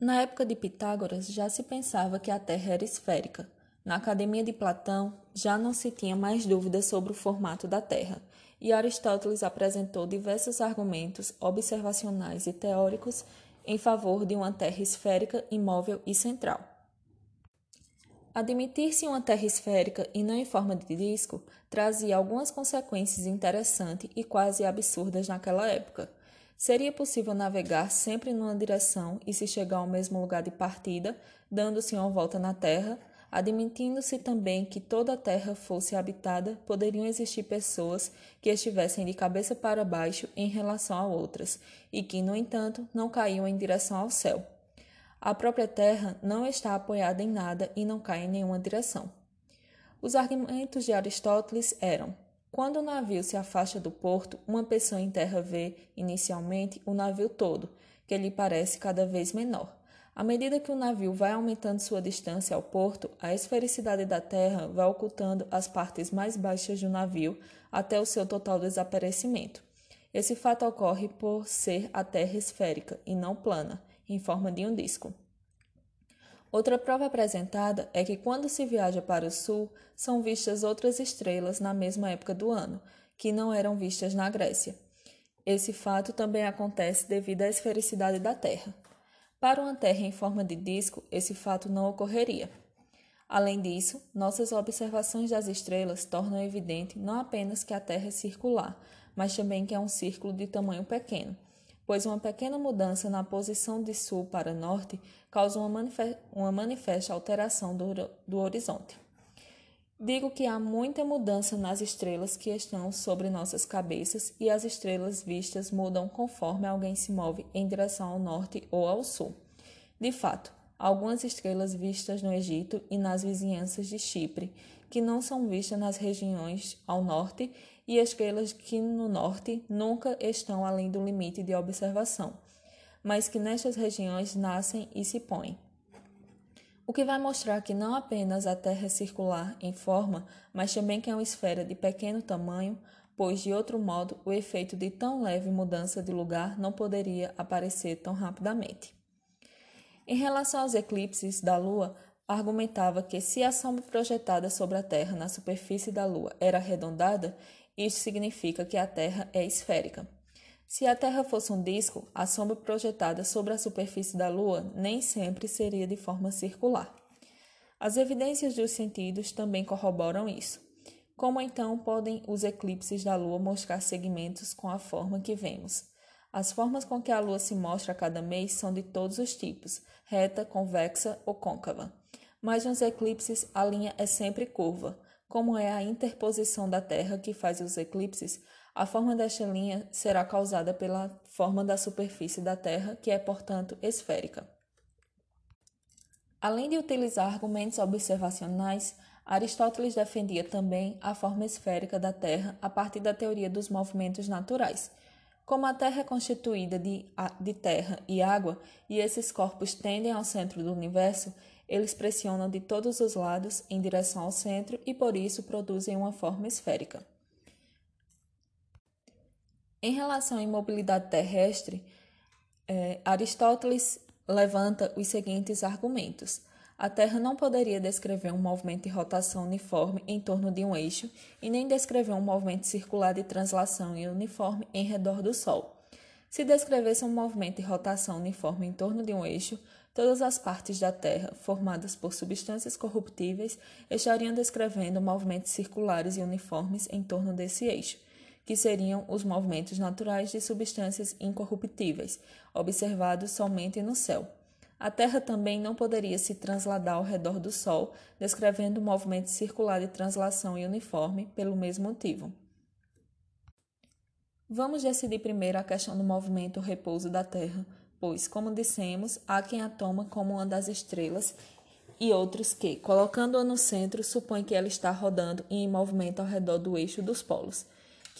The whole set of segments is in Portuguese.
Na época de Pitágoras já se pensava que a Terra era esférica. Na Academia de Platão já não se tinha mais dúvidas sobre o formato da Terra, e Aristóteles apresentou diversos argumentos observacionais e teóricos em favor de uma Terra esférica, imóvel e central. Admitir-se uma Terra esférica e não em forma de disco trazia algumas consequências interessantes e quase absurdas naquela época. Seria possível navegar sempre numa direção e se chegar ao mesmo lugar de partida, dando-se uma volta na Terra, admitindo-se também que toda a Terra fosse habitada, poderiam existir pessoas que estivessem de cabeça para baixo em relação a outras, e que, no entanto, não caíam em direção ao céu. A própria Terra não está apoiada em nada e não cai em nenhuma direção. Os argumentos de Aristóteles eram: quando o navio se afasta do porto, uma pessoa em terra vê, inicialmente, o navio todo, que lhe parece cada vez menor. À medida que o navio vai aumentando sua distância ao porto, a esfericidade da terra vai ocultando as partes mais baixas do navio até o seu total desaparecimento. Esse fato ocorre por ser a terra esférica e não plana, em forma de um disco. Outra prova apresentada é que quando se viaja para o sul, são vistas outras estrelas na mesma época do ano, que não eram vistas na Grécia. Esse fato também acontece devido à esfericidade da Terra. Para uma Terra em forma de disco, esse fato não ocorreria. Além disso, nossas observações das estrelas tornam evidente não apenas que a Terra é circular, mas também que é um círculo de tamanho pequeno pois uma pequena mudança na posição de sul para norte causa uma, manife uma manifesta alteração do, do horizonte. Digo que há muita mudança nas estrelas que estão sobre nossas cabeças e as estrelas vistas mudam conforme alguém se move em direção ao norte ou ao sul. De fato, algumas estrelas vistas no Egito e nas vizinhanças de Chipre, que não são vistas nas regiões ao norte, e estrelas que no norte nunca estão além do limite de observação, mas que nestas regiões nascem e se põem. O que vai mostrar que não apenas a Terra é circular em forma, mas também que é uma esfera de pequeno tamanho, pois de outro modo o efeito de tão leve mudança de lugar não poderia aparecer tão rapidamente. Em relação aos eclipses da Lua, argumentava que se a sombra projetada sobre a Terra na superfície da Lua era arredondada, isso significa que a Terra é esférica. Se a Terra fosse um disco, a sombra projetada sobre a superfície da Lua nem sempre seria de forma circular. As evidências dos sentidos também corroboram isso. Como então podem os eclipses da Lua mostrar segmentos com a forma que vemos? As formas com que a Lua se mostra a cada mês são de todos os tipos, reta, convexa ou côncava. Mas nos eclipses a linha é sempre curva. Como é a interposição da Terra que faz os eclipses, a forma desta linha será causada pela forma da superfície da Terra, que é, portanto, esférica. Além de utilizar argumentos observacionais, Aristóteles defendia também a forma esférica da Terra a partir da teoria dos movimentos naturais. Como a Terra é constituída de, de terra e água, e esses corpos tendem ao centro do universo, eles pressionam de todos os lados em direção ao centro e por isso produzem uma forma esférica. Em relação à imobilidade terrestre, é, Aristóteles levanta os seguintes argumentos. A Terra não poderia descrever um movimento de rotação uniforme em torno de um eixo e nem descrever um movimento circular de translação uniforme em redor do Sol. Se descrevesse um movimento de rotação uniforme em torno de um eixo, Todas as partes da Terra, formadas por substâncias corruptíveis, estariam descrevendo movimentos circulares e uniformes em torno desse eixo, que seriam os movimentos naturais de substâncias incorruptíveis, observados somente no céu. A Terra também não poderia se transladar ao redor do Sol, descrevendo o movimento circular de translação e uniforme, pelo mesmo motivo. Vamos decidir primeiro a questão do movimento repouso da Terra pois, como dissemos, há quem a toma como uma das estrelas e outros que, colocando-a no centro, supõem que ela está rodando e em movimento ao redor do eixo dos polos.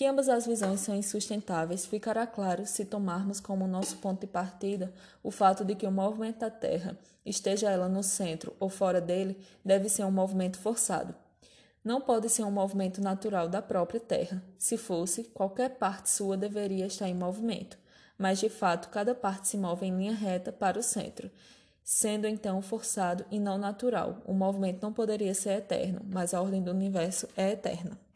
Que ambas as visões são insustentáveis ficará claro se tomarmos como nosso ponto de partida o fato de que o movimento da Terra, esteja ela no centro ou fora dele, deve ser um movimento forçado. Não pode ser um movimento natural da própria Terra. Se fosse, qualquer parte sua deveria estar em movimento mas de fato cada parte se move em linha reta para o centro. sendo então forçado e não natural. O movimento não poderia ser eterno, mas a ordem do universo é eterna.